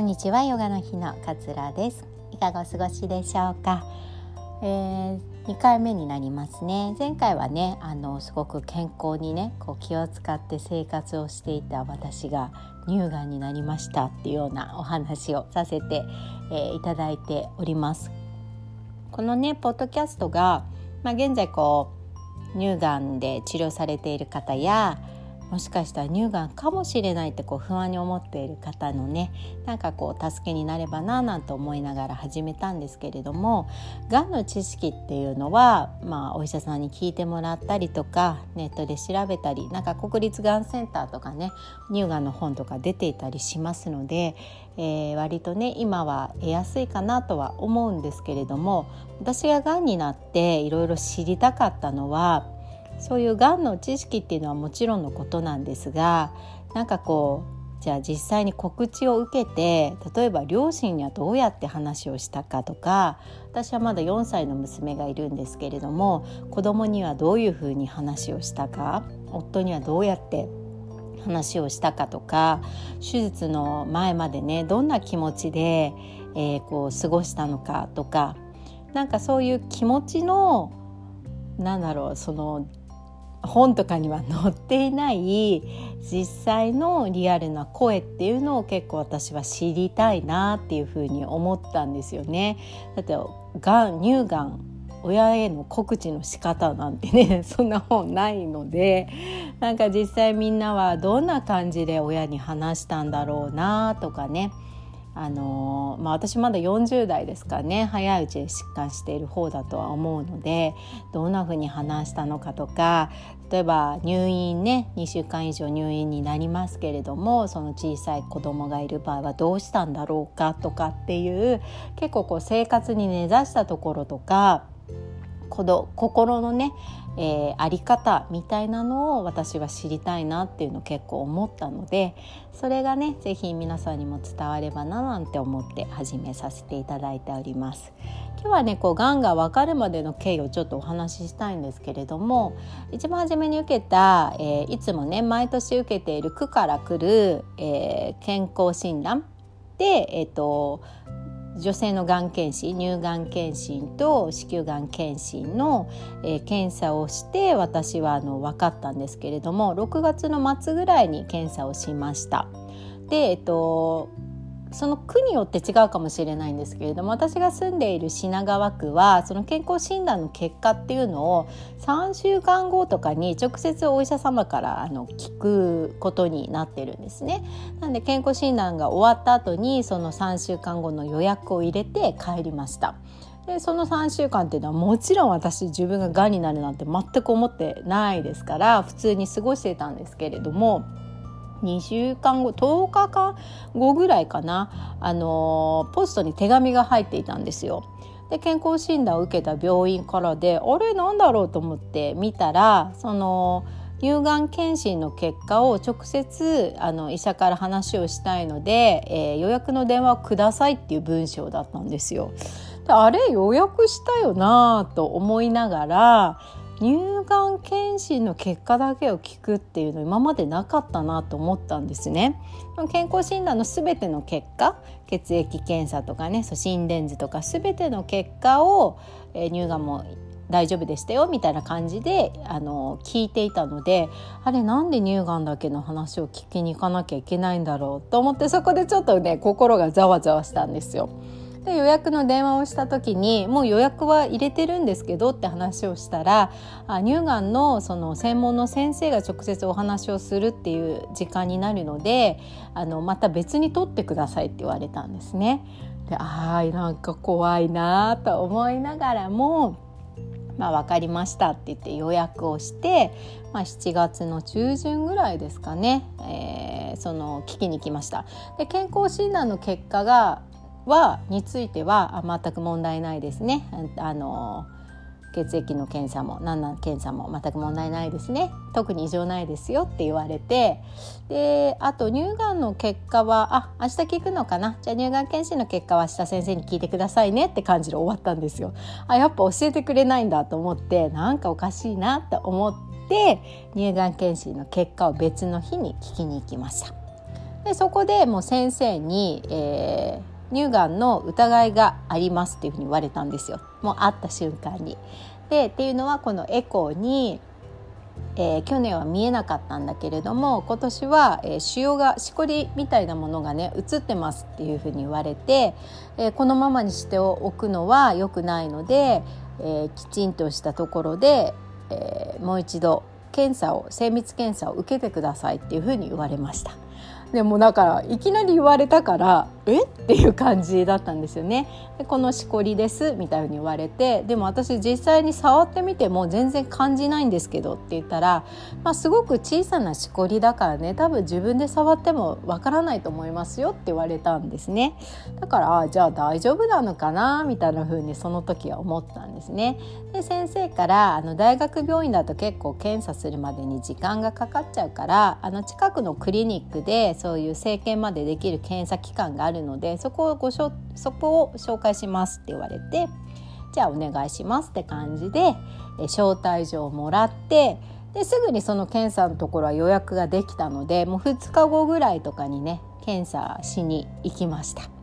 こんにちはヨガの日の桂です。いかがお過ごしでしょうか、えー、2回目になりますね。前回はねあのすごく健康にねこう気を使って生活をしていた私が乳がんになりましたっていうようなお話をさせて、えー、いただいております。このねポッドキャストが、まあ、現在こう乳がんで治療されている方やもしかしたら乳がんかもしれないってこう不安に思っている方のねなんかこう助けになればななんて思いながら始めたんですけれどもがんの知識っていうのは、まあ、お医者さんに聞いてもらったりとかネットで調べたりなんか国立がんセンターとかね乳がんの本とか出ていたりしますので、えー、割とね今は得やすいかなとは思うんですけれども私ががんになっていろいろ知りたかったのはそういうがんの知識っていうのはもちろんのことなんですがなんかこうじゃあ実際に告知を受けて例えば両親にはどうやって話をしたかとか私はまだ4歳の娘がいるんですけれども子供にはどういうふうに話をしたか夫にはどうやって話をしたかとか手術の前までねどんな気持ちで、えー、こう過ごしたのかとかなんかそういう気持ちのなんだろうその本とかには載っていない実際のリアルな声っていうのを結構私は知りたいなっていうふうに思ったんですよね。だってがん乳がん親への告知の仕方なんてね そんな本ないのでなんか実際みんなはどんな感じで親に話したんだろうなとかねあのまあ、私まだ40代ですからね。早いうちで疾患している方だとは思うのでどんなふうに話したのかとか例えば入院ね2週間以上入院になりますけれどもその小さい子供がいる場合はどうしたんだろうかとかっていう結構こう生活に根ざしたところとか心のねえー、あり方みたいなのを私は知りたいなっていうのを結構思ったのでそれがね是非皆さんにも伝わればななんて思って始めさせていただいております。今日はねこうがんが分かるまでの経緯をちょっとお話ししたいんですけれども一番初めに受けた、えー、いつもね毎年受けている区から来る、えー、健康診断で、えーと女性のがん検診乳がん検診と子宮がん検診の、えー、検査をして私はあの分かったんですけれども6月の末ぐらいに検査をしました。で、えっと、その区によって違うかもしれないんですけれども私が住んでいる品川区はその健康診断の結果っていうのを3週間後とかに直接お医者様からあの聞くことになってるんですね。なんで健康診断が終わった後にその3週間後の予約を入れて帰りました。でその3週間っていうのはもちろん私自分ががんになるなんて全く思ってないですから普通に過ごしてたんですけれども。2週間後10日間後ぐらいかなあのポストに手紙が入っていたんですよ。で健康診断を受けた病院からであれなんだろうと思って見たらその乳がん検診の結果を直接あの医者から話をしたいので、えー、予約の電話をくださいっていう文章だったんですよ。であれ予約したよなと思いながら乳がん検診の結果だけを聞くっていうの今までなかったなと思ったんですね。健康診断のすべての結果血液検査とかね心電図とかすべての結果を、えー、乳がんも大丈夫でしたよみたいな感じであの聞いていたのであれなんで乳がんだけの話を聞きに行かなきゃいけないんだろうと思ってそこでちょっとね心がざわざわしたんですよ。で予約の電話をした時にもう予約は入れてるんですけどって話をしたらあ乳がんのその専門の先生が直接お話をするっていう時間になるのであのまた別に取ってくださいって言われたんですね。であーなんか怖いなと思いながらもまあ、分かりましたって言って予約をして、まあ、7月の中旬ぐらいですかね、えー、その聞きに来ましたで健康診断の結果がはについては全く問題ないですね。あの血液の検査も何の検査も全く問題ないですね。特に異常ないですよって言われてであと乳がんの結果はあ明日聞くのかな？じゃあ乳がん検診の結果は明日先生に聞いてくださいねって感じで終わったんですよ。あやっぱ教えてくれないんだと思ってなんかおかしいなと思って乳がん検診の結果を別の日に聞きに行きました。でそこでもう先生に、えー、乳がんの疑いがありますっていうふうに言われたんですよもう会った瞬間に。でっていうのはこのエコーにえー、去年は見えなかったんだけれども今年は、えー、腫瘍がしこりみたいなものがね映ってますっていうふうに言われて、えー、このままにしておくのは良くないので、えきちんとしたところで、えもう一度検査を精密検査を受けてくださいっていうふうに言われました。でもだからいきなり言われたからえ？っていう感じだったんですよね。でこのしこりですみたいに言われてでも私実際に触ってみても全然感じないんですけどって言ったら、まあ、すごく小さなしこりだからね多分自分で触ってもわからないと思いますよって言われたんですね。だからあじゃあ大丈夫なのかなみたいな風にその時は思ったんですね。で先生からあの大学病院だと結構検査するまでに時間がかかっちゃうからあの近くのクリニックでそういう生検までできる検査機関があるのでそこをごしょそこを紹介しますって言われてじゃあお願いしますって感じで招待状をもらってですぐにその検査のところは予約ができたのでもう2日後ぐらいとかにね検査しに行きました。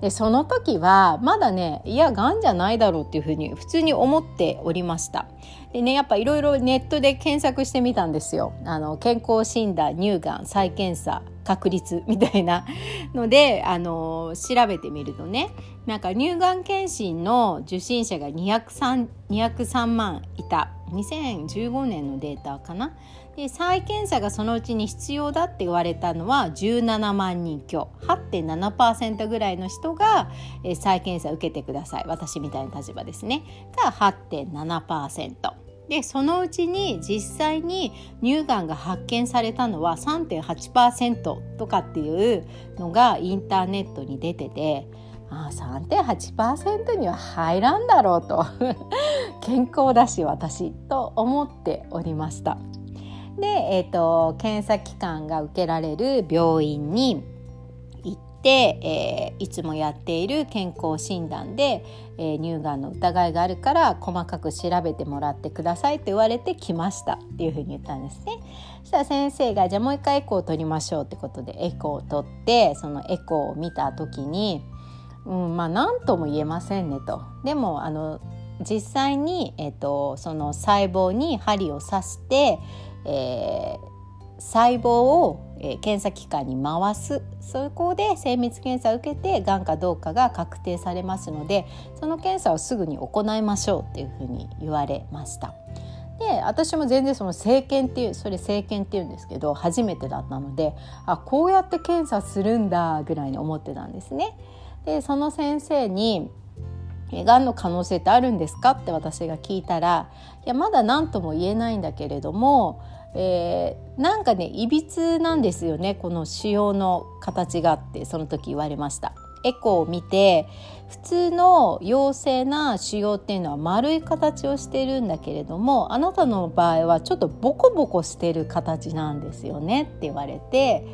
でその時はまだねいやがんじゃないだろうっていうふうに普通に思っておりました。でねやっぱいろいろネットで検索してみたんですよ。あの健康診断乳がん再検査確率みたいな。のであの調べてみるとねなんか乳がん検診の受診者が 203, 203万いた。2015年のデータかな。で再検査がそのうちに必要だって言われたのは17万人強。8.7%ぐらいの人が、え再検査受けてください。私みたいな立場ですね。が8.7%。でそのうちに実際に乳がんが発見されたのは3.8%とかっていうのがインターネットに出ててあ3.8%には入らんだろうと 健康だし私と思っておりました。で、えーと、検査機関が受けられる病院に行って、えー、いつもやっている健康診断で、えー、乳がんの疑いがあるから細かく調べてもらってくださいと言われて来ましたっていうふうに言ったんですね。そしたら先生がじゃあもう一回エコーを取りましょうってことでエコーを取ってそのエコーを見た時に、うん、まあ何とも言えませんねと。でもあの実際に、えーとその細胞に針を刺してえー、細胞を、えー、検査機関に回すそこで精密検査を受けてがんかどうかが確定されますのでその検査をすぐに行いましょうっていうふうに言われました。で私も全然その生検っていうそれ生検っていうんですけど初めてだったのであこうやって検査するんだぐらいに思ってたんですね。でその先生にがんの可能性ってあるんですかって私が聞いたらいやまだ何とも言えないんだけれどもえー、なんかねいびつなんですよねこの腫瘍の形があってその時言われました。エコーを見て普通の陽性な腫瘍っていうのは丸い形をしてるんだけれどもあなたの場合はちょっとボコボコしてる形なんですよねって言われて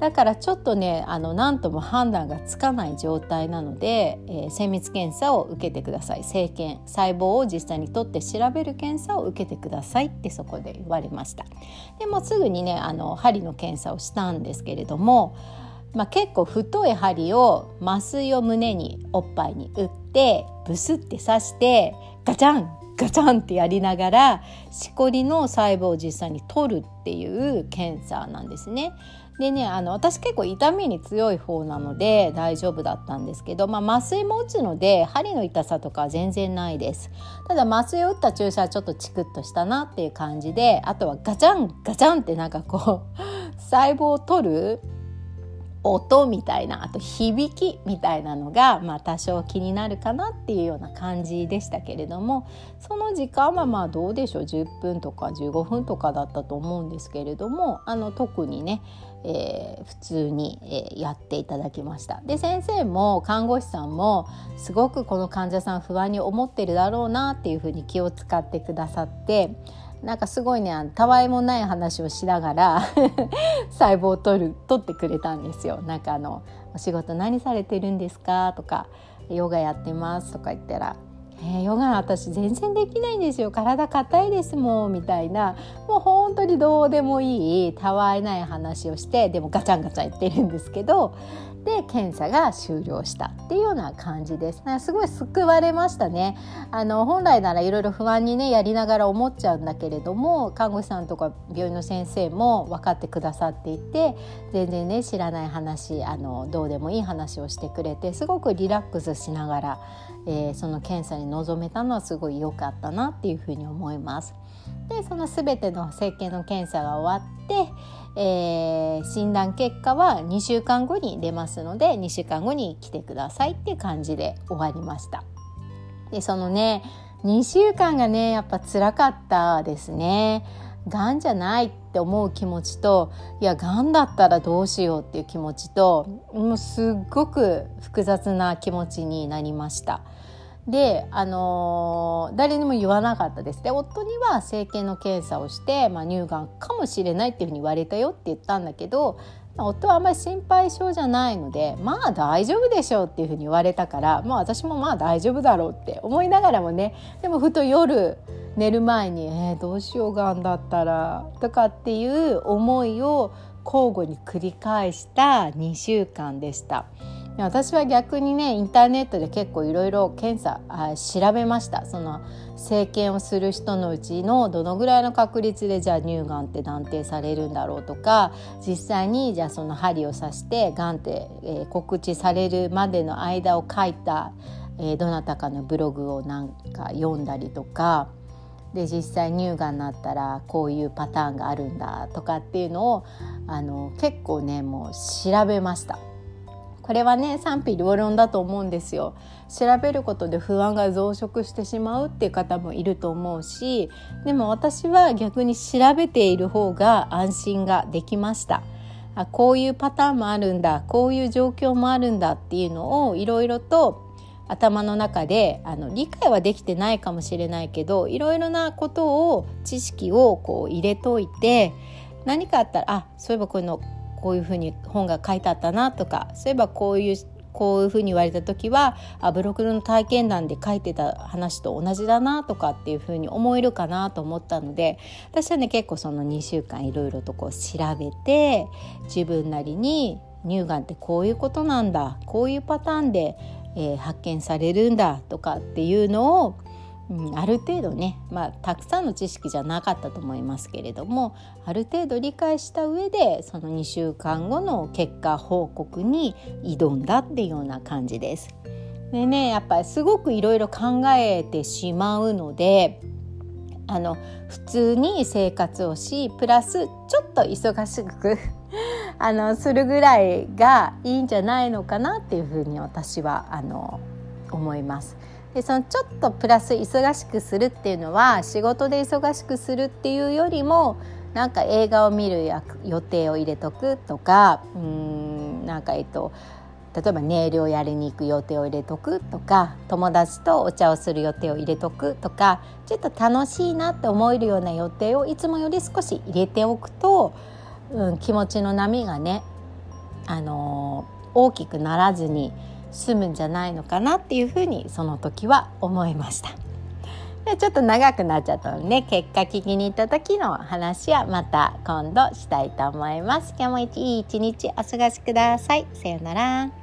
だからちょっとねあの何とも判断がつかない状態なので、えー、精密検査を受けてください。生検。細胞を実際に取って調べる検査を受けてくださいってそこで言われました。でもすぐにねあの針の検査をしたんですけれども、まあ、結構太い針を麻酔を胸におっぱいに打ってブスって刺してガチャンガチャンってやりながらしこりの細胞を実際に取るっていう検査なんですね。でねあの私結構痛みに強い方なので大丈夫だったんですけど、まあ、麻酔も打つので針の痛さとか全然ないです。ただ麻酔を打った注射はちょっとチクッとしたなっていう感じであとはガチャンガチャンってなんかこう 細胞を取る音みたいなあと響きみたいなのが、まあ、多少気になるかなっていうような感じでしたけれどもその時間はまあどうでしょう10分とか15分とかだったと思うんですけれどもあの特にね、えー、普通に、えー、やっていただきました。で先生も看護師さんもすごくこの患者さん不安に思ってるだろうなっていうふうに気を使ってくださってなんかすごいねたわいもない話をしながら 細胞を取る取ってくれたんですよ。なんかあの「お仕事何されてるんですか?」とか「ヨガやってます」とか言ったら「えー、ヨガ私全然できないんですよ体硬いですもんみたいなもう本当にどうでもいいたわいない話をしてでもガチャンガチャン言ってるんですけどで検査が終了したっていうような感じです。すごい救われましたね。あの本来ならいろいろ不安にねやりながら思っちゃうんだけれども看護師さんとか病院の先生も分かってくださっていて全然ね知らない話あのどうでもいい話をしてくれてすごくリラックスしながら、えー、その検査に臨めたのはすごい良かったなっていうふうに思います。でその全ての整形の検査が終わって、えー、診断結果は2週間後に出ますので2週間後に来てくださいっていう感じで終わりました。でそのね2週間がねやっぱ辛かったですね。がんじゃないっって思う気持ちといやがんだったらどうしようっていう気持ちともうすっごく複雑な気持ちになりました。で、あのー、誰にも言わなかったですで夫には整形の検査をして、まあ、乳がんかもしれないっていうふうに言われたよって言ったんだけど夫はあんまり心配性じゃないのでまあ大丈夫でしょうっていうふうに言われたからまあ私もまあ大丈夫だろうって思いながらもねでもふと夜寝る前に「えー、どうしようがんだったら」とかっていう思いを交互に繰り返した2週間でした。私は逆にねインターネットで結構いろいろ検査調べましたその生検をする人のうちのどのぐらいの確率でじゃあ乳がんって断定されるんだろうとか実際にじゃあその針を刺してがんって、えー、告知されるまでの間を書いた、えー、どなたかのブログをなんか読んだりとか。で実際乳がんになったらこういうパターンがあるんだとかっていうのをあの結構ねもう調べました。これはね賛否両論だと思うんですよ。調べることで不安が増殖してしまうっていう方もいると思うしでも私は逆に調べている方が安心ができました。あこういうパターンもあるんだこういう状況もあるんだっていうのをいろいろと頭の中であの理解はできてないかもしれないけどいろいろなことを知識をこう入れといて何かあったらあそういえばこういうのこういうふうに本が書いてあったなとかそういえばこういうこういうふうに言われた時はあブログの体験談で書いてた話と同じだなとかっていうふうに思えるかなと思ったので私はね結構その2週間いろいろとこう調べて自分なりに乳がんってこういうことなんだこういうパターンで、えー、発見されるんだとかっていうのをうん、ある程度ね、まあ、たくさんの知識じゃなかったと思いますけれどもある程度理解した上でその2週間後の結果報告に挑んだっていうような感じです。でねやっぱりすごくいろいろ考えてしまうのであの普通に生活をしプラスちょっと忙しく あのするぐらいがいいんじゃないのかなっていうふうに私はあの思います。でそのちょっとプラス忙しくするっていうのは仕事で忙しくするっていうよりもなんか映画を見る予定を入れとくとかうんなんかえっと例えばネイルをやりに行く予定を入れとくとか友達とお茶をする予定を入れとくとかちょっと楽しいなって思えるような予定をいつもより少し入れておくと、うん、気持ちの波がね、あのー、大きくならずに済むんじゃないのかなっていうふうにその時は思いました。でちょっと長くなっちゃったのでね結果聞きに行った時の話はまた今度したいと思います。今日もいい一日お過ごしください。さようなら。